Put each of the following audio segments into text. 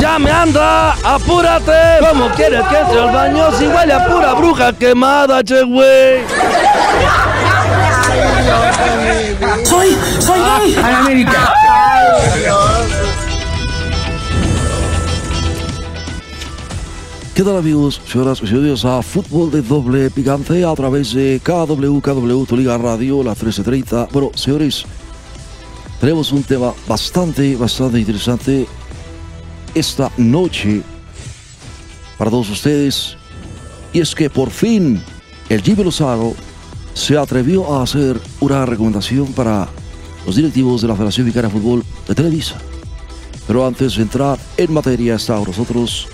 ¡Ya me anda! ¡Apúrate! ¿Cómo quieres que entre al baño si huele a pura bruja quemada, che, güey? ¡Soy! ¡Soy gay! ¡A la América! ¿Qué tal amigos, señoras y señores? A Fútbol de Doble Picante a través de KW, KW, Tu Liga Radio, la 1330. Bueno, señores, tenemos un tema bastante, bastante interesante esta noche para todos ustedes. Y es que por fin el Jimmy Lozano se atrevió a hacer una recomendación para los directivos de la Federación Mexicana de Fútbol de Televisa. Pero antes de entrar en materia está con nosotros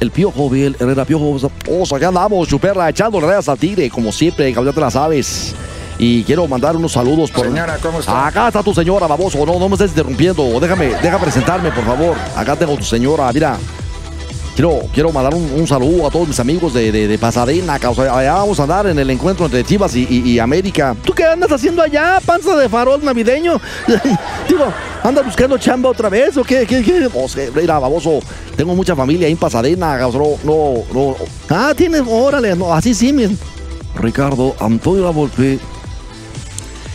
el Piojo Biel Herrera Piojo. Oso, acá andamos, Chuperla, echándole rayas al tigre, como siempre, cabrón, te las sabes. Y quiero mandar unos saludos por. Señora, ¿cómo está? Acá está tu señora, baboso. No, no me estés interrumpiendo. Déjame, déjame presentarme, por favor. Acá tengo tu señora, mira. Quiero, quiero mandar un, un saludo a todos mis amigos de, de, de Pasadena. causa- allá vamos a andar en el encuentro entre Chivas y, y- y América. ¿Tú qué andas haciendo allá, panza de farol navideño? Digo, ¿andas buscando chamba otra vez o qué? ¿Qué, qué? O sea, mira, baboso. Tengo mucha familia ahí en Pasadena. No, no, no. Ah, tienes, órale, no, así sí, men. Ricardo Antonio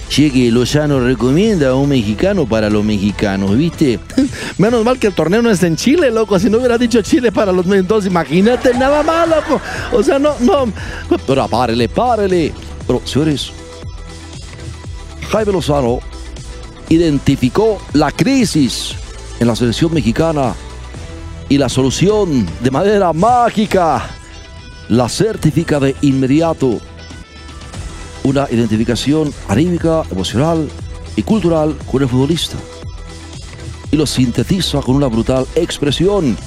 Lavolpe. Cheque Lozano recomienda a un mexicano para los mexicanos, ¿viste? Menos mal que el torneo no es en Chile, loco. Si no hubiera dicho Chile para los mexicanos, entonces imagínate, nada más, loco. O sea, no, no. Pero párele, párele. Pero, señores, Jaime Lozano identificó la crisis en la selección mexicana y la solución de manera mágica la certifica de inmediato. Una identificación anímica, emocional y cultural con el futbolista. Y lo sintetiza con una brutal expresión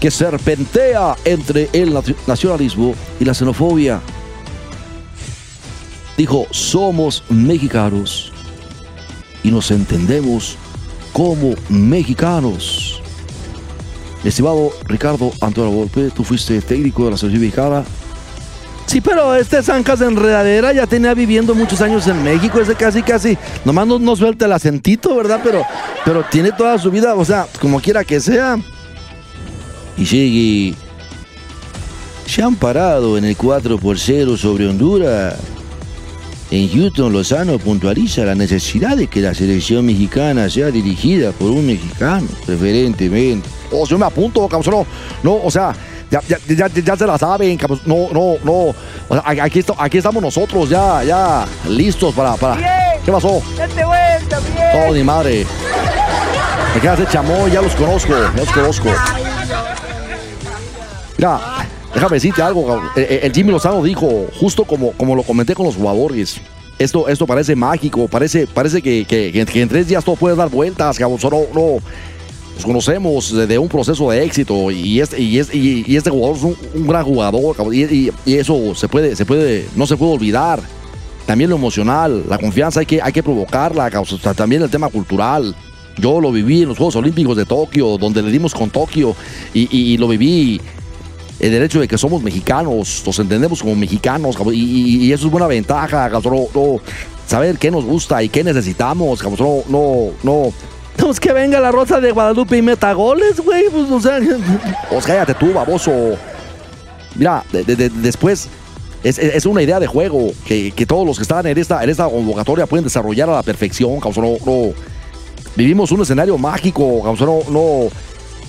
que serpentea entre el nacionalismo y la xenofobia. Dijo, somos mexicanos y nos entendemos como mexicanos. Estimado Ricardo Antonio Volpe, tú fuiste técnico de la selección mexicana. Sí, pero este Zancas de Enredadera ya tenía viviendo muchos años en México, ese casi, casi, nomás no, no suelta el acentito, ¿verdad? Pero, pero tiene toda su vida, o sea, como quiera que sea. Y llegue, se han parado en el 4 por 0 sobre Honduras. En Houston, Lozano puntualiza la necesidad de que la selección mexicana sea dirigida por un mexicano, preferentemente. O yo me apunto, cabrón. No, no, o sea, ya, ya, ya, ya se la saben. No, no, no. O sea, aquí, estamos nosotros ya, ya listos para. para. ¿Qué pasó? Date vuelta, bien. Todo ni madre. Me quedas de chamoy, ya los conozco, ya los conozco. Mira, déjame decirte algo, cabrón. El, el- Jimmy Lozano dijo, justo como, como lo comenté con los jugadores. Esto, esto parece mágico, parece, parece que, que- que- que en tres días todo puede dar vueltas, cabrón. Solo no. Nos conocemos de, de un proceso de éxito y este, y es- y- este jugador es un, gran jugador, y, eso se puede, se puede, no se puede olvidar. También lo emocional, la confianza hay que, hay que provocarla, también el tema cultural. Yo lo viví en los Juegos Olímpicos de Tokio, donde le dimos con Tokio y, lo viví el derecho de que somos mexicanos, nos entendemos como mexicanos, y, eso es buena ventaja, saber qué nos gusta y qué necesitamos, no, no, no. Pues que venga la Rosa de Guadalupe y meta goles, güey. Pues, o sea, Pues cállate tú, baboso. Mira, de- de- de- después es, es- una idea de juego que, que todos los que están en esta, en esta convocatoria pueden desarrollar a la perfección, cabrón, no, no. Vivimos un escenario mágico, cabrón, no, no.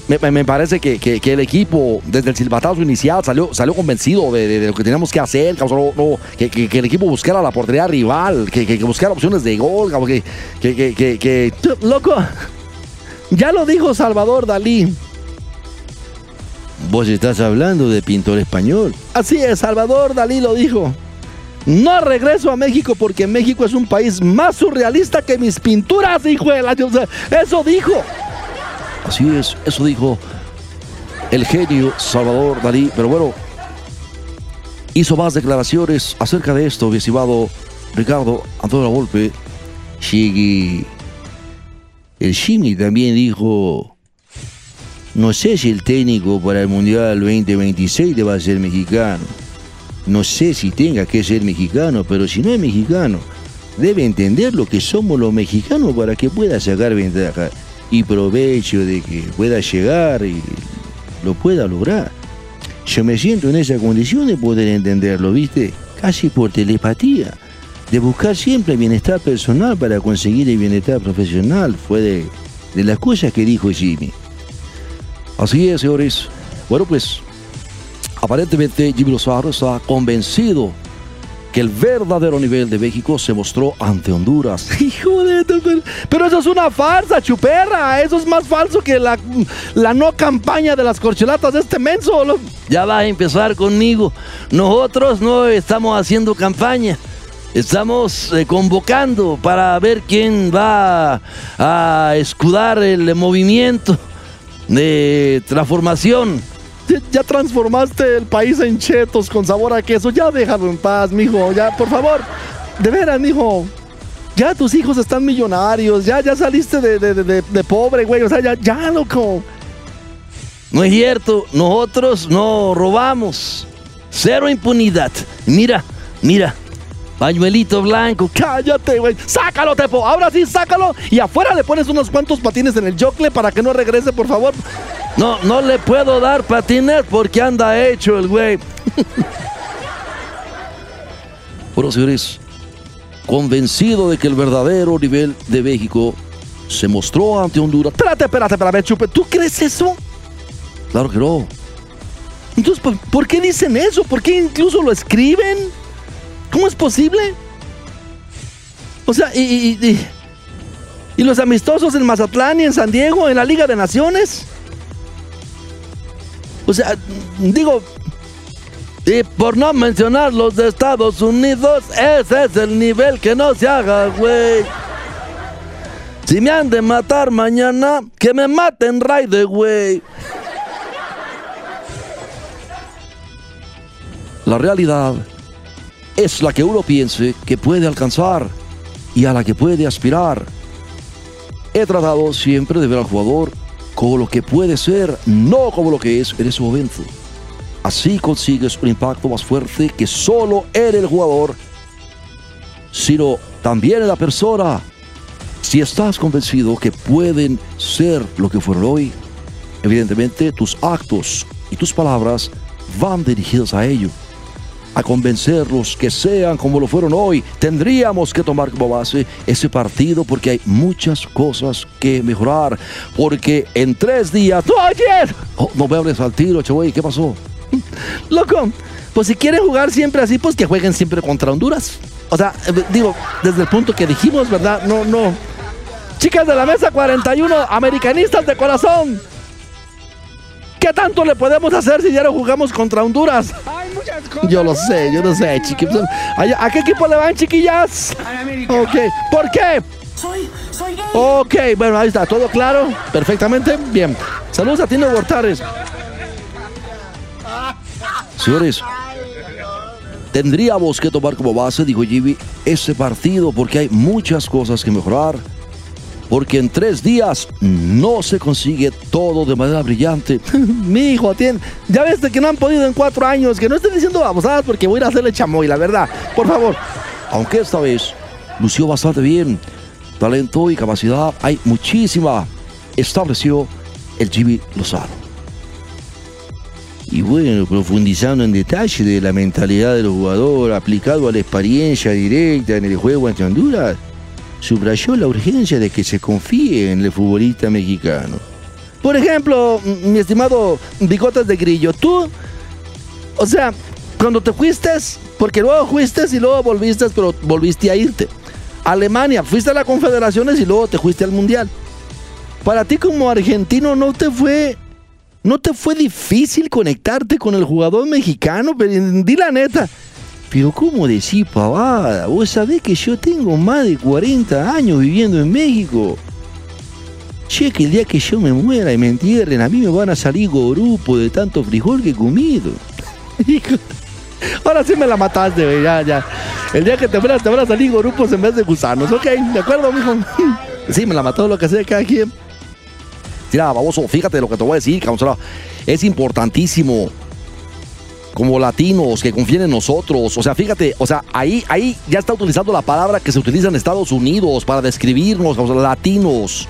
Me, parece que, que- que el equipo, desde el silbatazo inicial, salió, salió convencido de, de- de lo que teníamos que hacer, no, que, el equipo buscara la portería rival, que, buscara opciones de gol, que, loco. Ya lo dijo Salvador Dalí. Vos estás hablando de pintor español. Así es, Salvador Dalí lo dijo. No regreso a México porque México es un país más surrealista que mis pinturas, hijo de la... Eso dijo. Así es, eso dijo el genio Salvador Dalí. Pero bueno, hizo más declaraciones acerca de esto, mi estimado Ricardo Antonio Volpe. Sí, el Jimmy también dijo, no sé si el técnico para el Mundial 2026 le va a ser mexicano. No sé si tenga que ser mexicano, pero si no es mexicano, debe entender lo que somos los mexicanos para que pueda sacar ventaja y provecho de que pueda llegar y lo pueda lograr. Yo me siento en esa condición de poder entenderlo, ¿viste? Casi por telepatía. De buscar siempre el bienestar personal para conseguir el bienestar profesional. Fue de, de las cosas que dijo Jimmy. Así es, señores. Bueno, pues aparentemente Jimmy Lozano está convencido que el verdadero nivel de México se mostró ante Honduras. Hijo de... Pero, eso es una farsa, chuperra. Eso es más falso que la, la no campaña de las corcholatas de este menso. Ya vas a empezar conmigo. Nosotros no estamos haciendo campaña. Estamos eh, convocando para ver quién va a escudar el movimiento de transformación. Ya, transformaste el país en chetos con sabor a queso. Ya déjalo en paz, mijo. Ya, por favor. De veras, mijo. Ya tus hijos están millonarios. Ya, ya saliste de- de- de pobre, güey. O sea, ya, ya, loco. No es cierto, nosotros no robamos. Cero impunidad. Mira, mira. Pañuelito blanco. Cállate, güey. Sácalo, Tepo. Ahora sí, sácalo. Y afuera le pones unos cuantos patines en el yocle para que no regrese, por favor. No, no le puedo dar patines porque anda hecho el güey. Bueno, señores, convencido de que el verdadero nivel de México se mostró ante Honduras. Espérate, espérate, espérate, chupe. ¿Tú crees eso? Claro que no. Entonces, ¿por, qué dicen eso? ¿Por qué incluso lo escriben? ¿Cómo es posible? O sea, y, y- y- y los amistosos en Mazatlán y en San Diego, en la Liga de Naciones. O sea, digo, Y por no mencionar los de Estados Unidos, ese es el nivel que no se haga, güey. Si me han de matar mañana, que me maten raide, güey. La realidad es la que uno piense que puede alcanzar y a la que puede aspirar. He tratado siempre de ver al jugador como lo que puede ser, no como lo que es en ese momento. Así consigues un impacto más fuerte que solo en el jugador, sino también en la persona. Si estás convencido que pueden ser lo que fueron hoy, evidentemente tus actos y tus palabras van dirigidos a ello a convencerlos que sean como lo fueron hoy. Tendríamos que tomar como base ese partido porque hay muchas cosas que mejorar. Porque en tres días... ¡No, ayer! Oh, no me hables al tiro. ¿Qué pasó? loco, pues si quieren jugar siempre así, pues que jueguen siempre contra Honduras. O sea, eh, digo, desde el punto que dijimos, ¿verdad? No, no. Chicas de la mesa 41, americanistas de corazón. ¿Qué tanto le podemos hacer si ya no jugamos contra Honduras? Yo lo sé, yo lo sé, chiquillos. ¿A, a qué equipo le van, chiquillas? Ok, ¿por qué? Soy, soy gay. Ok, bueno, ahí está, todo claro, perfectamente, bien. Saludos a Tino Bortares. Señores, tendríamos que tomar como base, dijo Jimmy, ese partido porque hay muchas cosas que mejorar. Porque en tres días no se consigue todo de manera brillante. Mi hijo, tiene, ya ves de que no han podido en cuatro años, que no estén diciendo babosadas porque voy a ir a hacerle chamoy, la verdad. Por favor. Aunque esta vez lució bastante bien. Talento y capacidad hay muchísima. Estableció el Jimmy Lozano. Y bueno, profundizando en detalle de la mentalidad del jugador aplicado a la experiencia directa en el juego ante Honduras, subrayó la urgencia de que se confíe en el futbolista mexicano. Por ejemplo, mi estimado Bigotes de Grillo, tú, o sea, cuando te fuiste, porque luego fuiste y luego volviste, pero volviste a irte. Alemania, fuiste a las confederaciones y luego te fuiste al mundial. Para ti como argentino no te fue, no te fue difícil conectarte con el jugador mexicano, pero di la neta. Pero ¿cómo decir pavada? Vos sabés que yo tengo más de 40 años viviendo en México. Che, que el día que yo me muera y me entierren, a mí me van a salir gorupo de tanto frijol que he comido. Ahora sí me la mataste, güey, ya, ya. El día que te fueras, te van a salir grupos en vez de gusanos, ok, ¿de acuerdo, mijo? Sí, me la mató lo que sea cada quien. Mira, baboso, fíjate lo que te voy a decir, cabrón. Es importantísimo como latinos que confíen en nosotros. O sea, fíjate, o sea, ahí, ahí ya está utilizando la palabra que se utiliza en Estados Unidos para describirnos, o sea, latinos.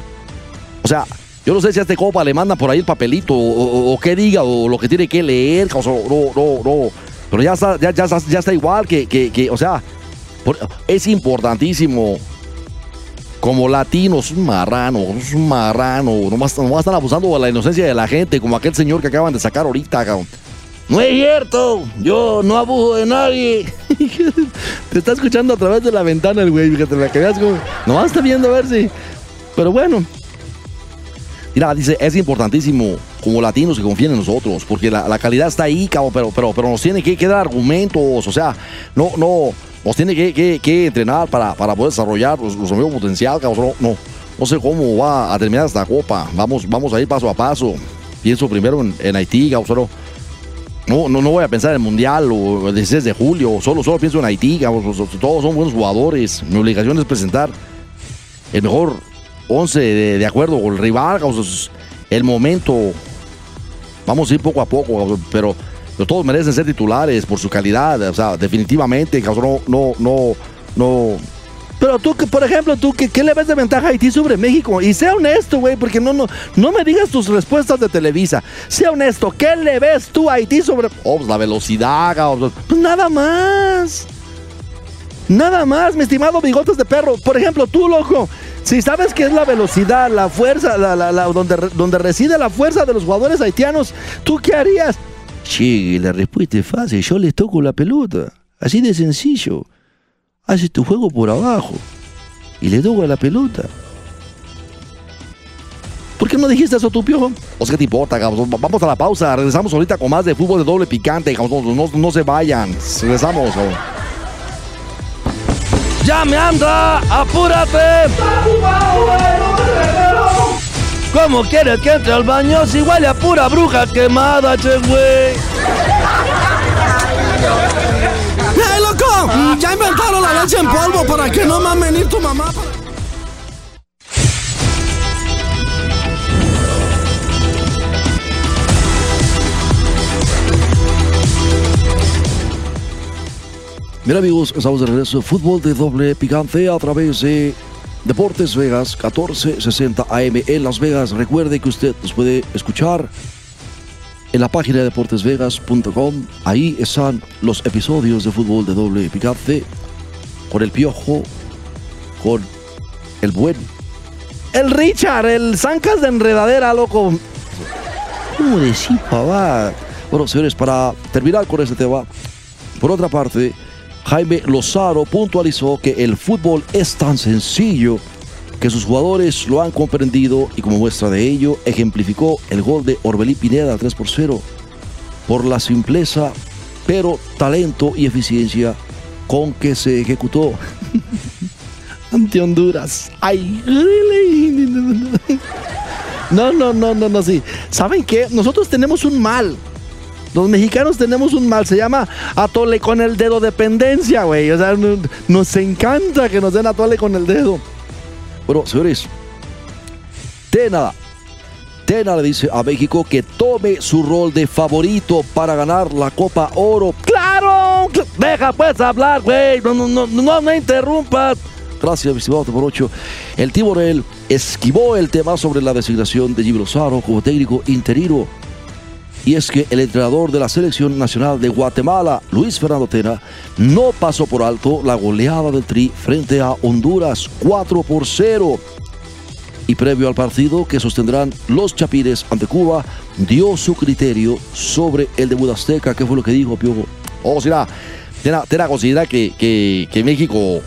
O sea, yo no sé si a este copa le mandan por ahí el papelito o, qué diga o lo que tiene que leer. O sea, no, no, no. Pero ya está, ya, ya, ya está igual que, que, que o sea, es importantísimo como latinos, un marrano, un marrano, nomás, nomás están abusando de la inocencia de la gente, como aquel señor que acaban de sacar ahorita, cabrón. No es cierto, yo no abuso de nadie. te está escuchando a través de la ventana el güey, fíjate, la que veas como, nomás está viendo a ver si. Pero bueno. Mira, dice, es importantísimo como latinos que confíen en nosotros, porque la, calidad está ahí, cabrón, pero, pero, pero nos tiene que, que dar argumentos, o sea, no, no, nos tiene que, entrenar para, para, poder desarrollar nuestro potencial, cabrón. No, no sé cómo va a terminar esta copa. Vamos, vamos a ir paso a paso. Pienso primero en, Haití, cabrón. No, no, no voy a pensar en el Mundial o el 16 de julio. Solo, solo pienso en Haití. Todos son buenos jugadores. Mi obligación es presentar el mejor 11 de, acuerdo con el rival. El momento. Vamos a ir poco a poco, pero pero todos merecen ser titulares por su calidad. O sea, definitivamente, no, no, no, no. Pero tú, por ejemplo, tú, ¿qué, ¿qué, le ves de ventaja a Haití sobre México? Y sea honesto, güey, porque no, no, no me digas tus respuestas de Televisa. Sea honesto, ¿qué le ves tú a Haití sobre... Oh, pues la velocidad, pues nada más. Nada más, mi estimado bigotes de perro. Por ejemplo, tú, loco, si sabes qué es la velocidad, la fuerza, la, la, la, donde, donde reside la fuerza de los jugadores haitianos, ¿tú qué harías? Che, la respuesta es fácil. Yo les toco la pelota. Así de sencillo. Haces tu juego por abajo. Y le toco a la pelota. ¿Por qué no dijiste eso tú, piojo? O sea, ¿qué te importa, Vamos a la pausa. Regresamos ahorita con más de fútbol de doble picante. No, no, se vayan. Regresamos. ¡Ya me anda! ¡Apúrate! ¿Cómo quieres que entre al baño si huele a pura bruja quemada, che, güey? Ya inventaron la leche en polvo para que no mames ni tu mamá. Mira amigos, estamos de regreso. Fútbol de doble picante a través de Deportes Vegas 1460 AM en Las Vegas. Recuerde que usted nos puede escuchar en la página de deportesvegas.com. Ahí están los episodios de fútbol de doble picante con el piojo, con el buen. El Richard, el zancas de enredadera, loco. ¿Cómo decís, papá? Bueno, señores, para terminar con este tema, por otra parte, Jaime Lozaro puntualizó que el fútbol es tan sencillo que sus jugadores lo han comprendido y como muestra de ello ejemplificó el gol de Orbelí Pineda 3 por 0 por la simpleza pero talento y eficiencia con que se ejecutó ante Honduras. Ay, no, no, no, no, no, sí. ¿Saben qué? Nosotros tenemos un mal. Los mexicanos tenemos un mal, se llama atole con el dedo dependencia, güey. O sea, nos encanta que nos den atole con el dedo. Bueno, señores, Tena, Tena le dice a México que tome su rol de favorito para ganar la Copa Oro. ¡Claro! Deja pues hablar, güey. No, no, no, no me interrumpas. Gracias, estimado por ocho. El Tiborel esquivó el tema sobre la designación de Gibro Lozaro como técnico interino y es que el entrenador de la selección nacional de Guatemala, Luis Fernando Tena, no pasó por alto la goleada del Tri frente a Honduras 4 por 0. Y previo al partido que sostendrán los Chapires ante Cuba, dio su criterio sobre el debut azteca. ¿Qué fue lo que dijo Piojo? Oh, será, Tena, Tena considera que, que, México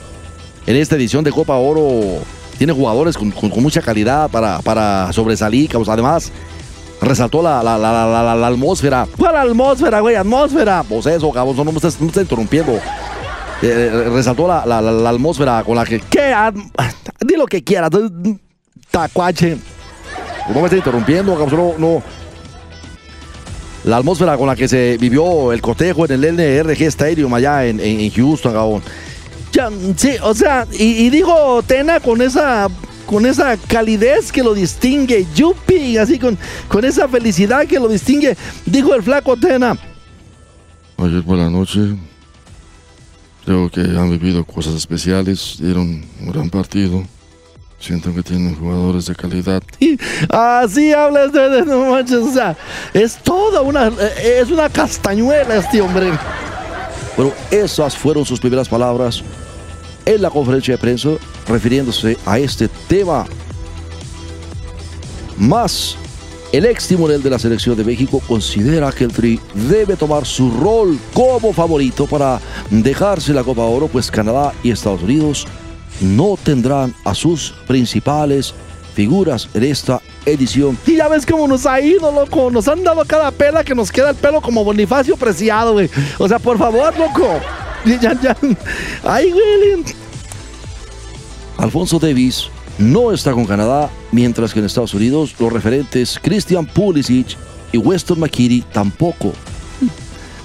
en esta edición de Copa Oro tiene jugadores con, mucha calidad para, para sobresalir. Además, resaltó la, la, la, la, atmósfera. ¿Cuál atmósfera, güey? Atmósfera. Pues eso, cabrón, no me estás, no me estás interrumpiendo. Eh, eh, resaltó la, la, atmósfera con la que. ¿Qué? Di lo que quieras. Tacuache. No me estás interrumpiendo, cabrón. No. la atmósfera con la que se vivió el cotejo en el NRG Stadium allá en, en, Houston. Ya, sí, o sea, y, digo Tena con esa con esa calidez que lo distingue, Yupi, así con, con esa felicidad que lo distingue, dijo el flaco Tena. Ayer por la noche, creo que han vivido cosas especiales, dieron un gran partido. Siento que tienen jugadores de calidad. Así hablas de, no manches, o sea, es toda una, es una castañuela este hombre. Bueno, esas fueron sus primeras palabras en la conferencia de prensa refiriéndose a este tema. Más, el ex timonel de la selección de México considera que el Tri debe tomar su rol como favorito para dejarse la Copa Oro, pues Canadá y Estados Unidos no tendrán a sus principales figuras en esta edición. Y ya ves cómo nos ha ido, loco. Nos han dado cada pela que nos queda el pelo como Bonifacio Preciado, güey. O sea, por favor, loco. Ya, ya. Ay. Alfonso Davis no está con Canadá, mientras que en Estados Unidos los referentes Christian Pulisic y Weston McKinney tampoco.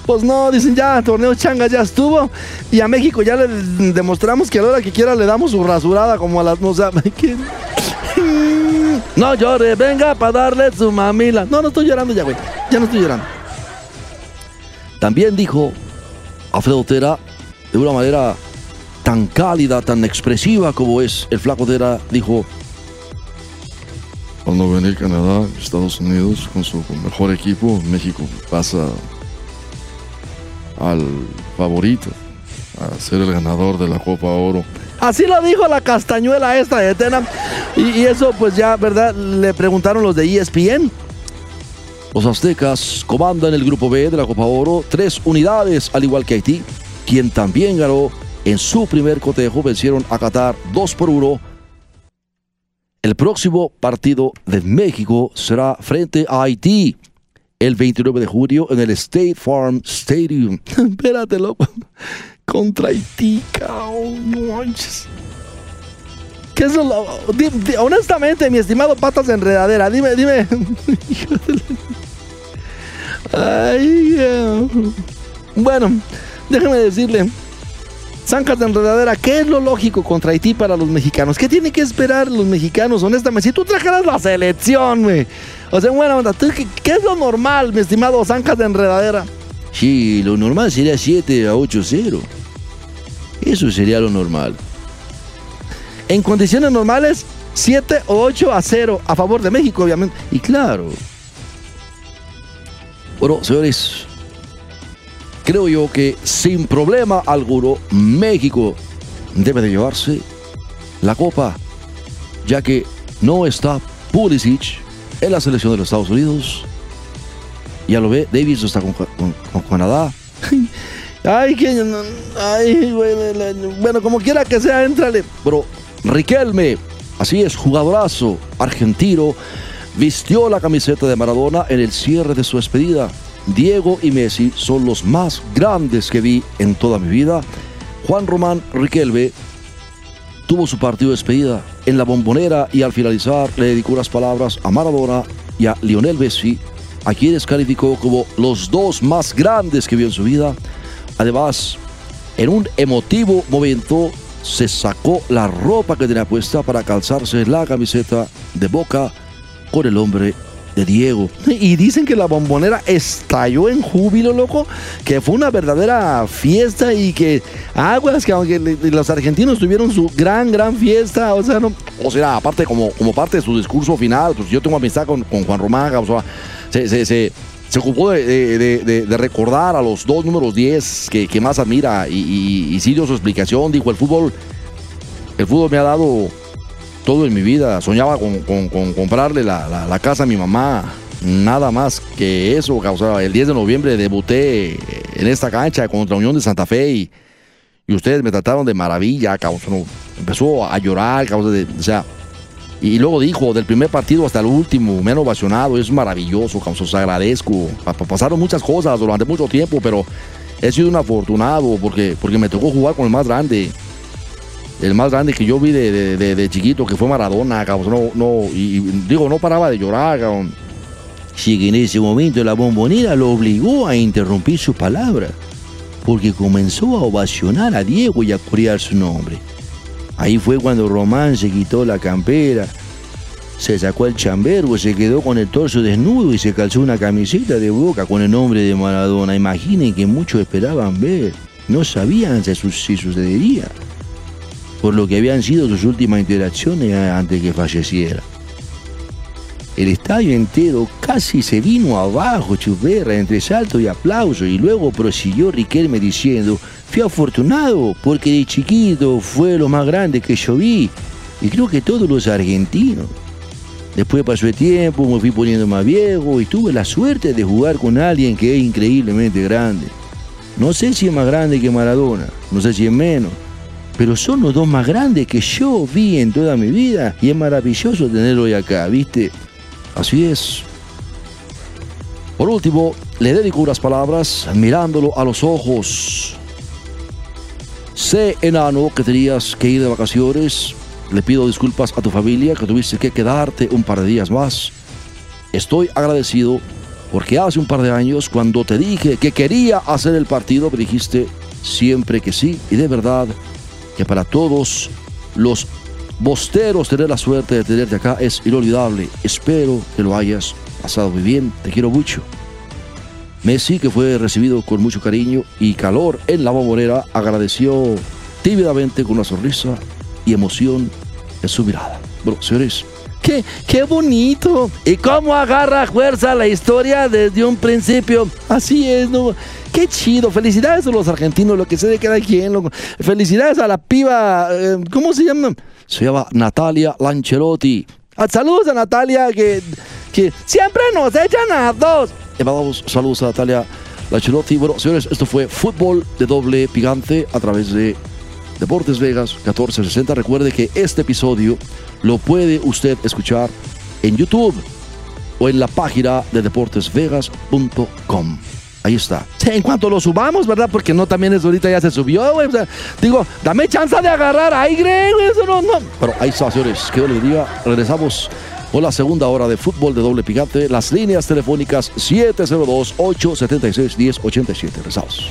Pues no, dicen ya, torneo changa ya estuvo. Y a México ya le demostramos que a la hora que quiera le damos su rasurada como a las. O sea, no llore, venga para darle su mamila. No, no estoy llorando ya, güey. Ya no estoy llorando. También dijo Alfredo Tera de una manera tan cálida, tan expresiva como es el flaco Tera, dijo. Cuando venir Canadá, Estados Unidos con su mejor equipo, México pasa al favorito a ser el ganador de la Copa Oro. Así lo dijo la castañuela esta de Tena. Y, eso pues ya, ¿verdad? Le preguntaron los de ESPN. Los aztecas comandan el grupo B de la Copa Oro, tres unidades, al igual que Haití, quien también ganó en su primer cotejo, vencieron a Qatar 2 por 1. El próximo partido de México será frente a Haití el 29 de julio en el State Farm Stadium. Espérate, loco. Contra Haití, manches. ¿Qué es lo, honestamente, mi estimado patas de enredadera, dime, dime. Ay, bueno, déjeme decirle. Zancas de enredadera, ¿qué es lo lógico contra Haití para los mexicanos? ¿Qué tienen que esperar los mexicanos, honestamente? Si tú trajeras la selección, güey. O sea, bueno, onda, ¿qué, es lo normal, mi estimado Zancas de enredadera? Sí, lo normal sería 7 a 8-0. Eso sería lo normal. En condiciones normales, 7 o 8 a 0 a favor de México, obviamente. Y claro. Bueno, señores, creo yo que sin problema alguno México debe de llevarse la copa, ya que no está Pulisic en la selección de los Estados Unidos. Ya lo ve, Davis está con, Canadá. Ay, que ay, bueno, como quiera que sea, entrale. Pero Riquelme, así es, jugadorazo argentino, vistió la camiseta de Maradona en el cierre de su despedida. Diego y Messi son los más grandes que vi en toda mi vida. Juan Román Riquelme tuvo su partido de despedida en la bombonera y al finalizar le dedicó unas palabras a Maradona y a Lionel Messi, a quienes calificó como los dos más grandes que vio en su vida. Además, en un emotivo momento se sacó la ropa que tenía puesta para calzarse la camiseta de Boca con el hombre de Diego. Y dicen que la bombonera estalló en júbilo, loco, que fue una verdadera fiesta y que aguas, que aunque los argentinos tuvieron su gran, gran fiesta, o sea, no. O sea, aparte, como, como parte de su discurso final, pues yo tengo amistad con, con Juan Román, o sea, se, se, se, se ocupó de, recordar a los dos números 10 que, que más admira y, y, sí dio su explicación, dijo, el fútbol, el fútbol me ha dado todo en mi vida. Soñaba con, comprarle la, casa a mi mamá. Nada más que eso. O el 10 de noviembre debuté en esta cancha contra Unión de Santa Fe y, ustedes me trataron de maravilla. empezó a llorar. o sea, y luego dijo, del primer partido hasta el último, menos ovacionado, es maravilloso, os agradezco. Pasaron muchas cosas durante mucho tiempo, pero he sido un afortunado porque, porque me tocó jugar con el más grande el más grande que yo vi de, chiquito, que fue Maradona, cabrón. No, no, y, digo, no paraba de llorar, cabrón. Así que en ese momento la bombonera lo obligó a interrumpir su palabra, porque comenzó a ovacionar a Diego y a corear su nombre. Ahí fue cuando Román se quitó la campera, se sacó el chambergo, se quedó con el torso desnudo y se calzó una camiseta de boca con el nombre de Maradona. Imaginen que muchos esperaban ver, no sabían si sucedería, por lo que habían sido sus últimas interacciones antes que falleciera. El estadio entero casi se vino abajo, chuperra, entre salto y aplauso, y luego prosiguió Riquelme diciendo, fui afortunado porque de chiquito fue lo más grande que yo vi, y creo que todos los argentinos. Después pasó el tiempo, me fui poniendo más viejo y tuve la suerte de jugar con alguien que es increíblemente grande. No sé si es más grande que Maradona, no sé si es menos, pero son los dos más grandes que yo vi en toda mi vida y es maravilloso tenerlo hoy acá, ¿viste? Así es. Por último, le dedico unas palabras mirándolo a los ojos. Sé, enano, que tenías que ir de vacaciones, le pido disculpas a tu familia que tuviste que quedarte un par de días más. Estoy agradecido porque hace un par de años cuando te dije que quería hacer el partido me dijiste siempre que sí y de verdad que para todos los bosteros tener la suerte de tenerte acá es inolvidable. Espero que lo hayas pasado muy bien. Te quiero mucho. Messi, que fue recibido con mucho cariño y calor en la bombonera, agradeció tímidamente con una sonrisa y emoción en su mirada. Bueno, señores, qué, bonito. Y cómo agarra fuerza la historia desde un principio. Así es, ¿no? Qué chido. Felicidades a los argentinos, lo que se de queda quien. Felicidades a la piba. Eh, ¿Cómo se llama? Se llama Natalia Lancherotti. Ah, saludos a Natalia que, que siempre nos echan a dos. Mandamos saludos a Natalia Lancherotti. Bueno, señores, esto fue fútbol de doble picante a través de Deportes Vegas 1460. Recuerde que este episodio lo puede usted escuchar en YouTube o en la página de deportesvegas.com. Ahí está. en cuanto lo subamos, ¿verdad? Porque no también es ahorita ya se subió, güey. digo, dame chance de agarrar aire, güey. Eso no, no. Pero ahí está, señores. Que Dios les diga. Regresamos con la segunda hora de fútbol de doble picante. Las líneas telefónicas 702-876-1087. Regresamos.